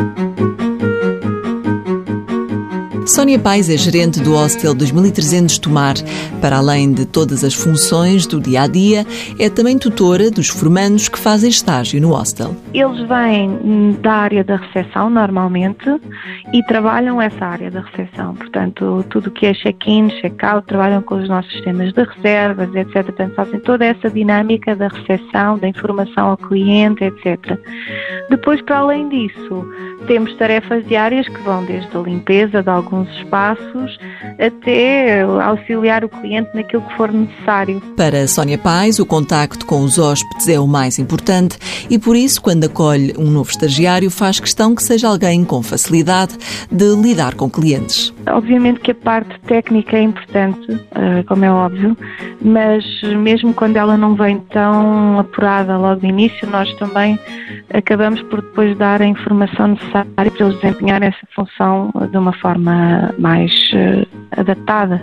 Thank you. Sónia Pais é gerente do Hostel 2300 Tomar. Para além de todas as funções do dia a dia, é também tutora dos formandos que fazem estágio no hostel. Eles vêm da área da recepção normalmente e trabalham essa área da recepção. Portanto, tudo o que é check-in, check-out, trabalham com os nossos sistemas de reservas, etc. Portanto, fazem toda essa dinâmica da recepção, da informação ao cliente, etc. Depois, para além disso, temos tarefas diárias que vão desde a limpeza de alguns espaços até auxiliar o cliente naquilo que for necessário. Para Sónia Pais, o contacto com os hóspedes é o mais importante e por isso, quando acolhe um novo estagiário, faz questão que seja alguém com facilidade de lidar com clientes. Obviamente que a parte técnica é importante, eh, como é óbvio, mas mesmo quando ela não vem tão apurada logo de início, nós também acabamos por depois dar a informação necessária para eles desempenharem essa função de uma forma mais uh, adaptada.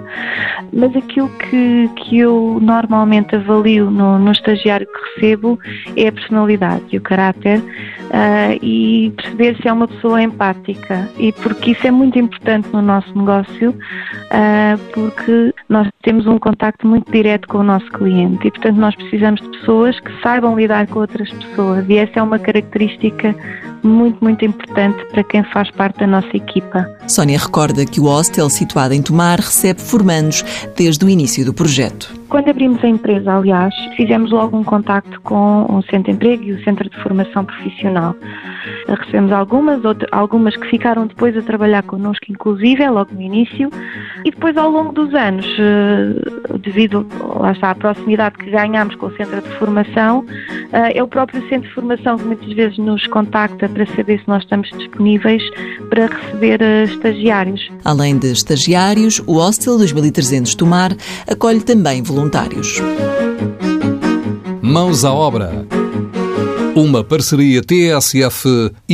Mas aquilo que, que eu normalmente avalio no, no estagiário que recebo é a personalidade e o caráter uh, e perceber se é uma pessoa empática e porque isso é muito importante no nosso negócio uh, porque nós temos um contacto muito direto com o nosso cliente e portanto nós precisamos de pessoas que saibam lidar com outras pessoas e essa é uma característica muito, muito importante para quem faz parte da nossa equipa. Sónia recorda que o hostel situado em Tomar recebe formandos desde o início do projeto. Quando abrimos a empresa, aliás, fizemos logo um contacto com o Centro de Emprego e o Centro de Formação Profissional. Recebemos algumas, outras, algumas que ficaram depois a trabalhar connosco, inclusive, é logo no início, e depois ao longo dos anos, eh, devido lá está, à proximidade que ganhamos com o Centro de Formação, eh, é o próprio Centro de Formação que muitas vezes nos contacta para saber se nós estamos disponíveis para receber eh, estagiários. Além de estagiários, o Hostel 2300 Tomar acolhe também voluntários voluntários. Mãos à obra. Uma parceria TSF-IEFP.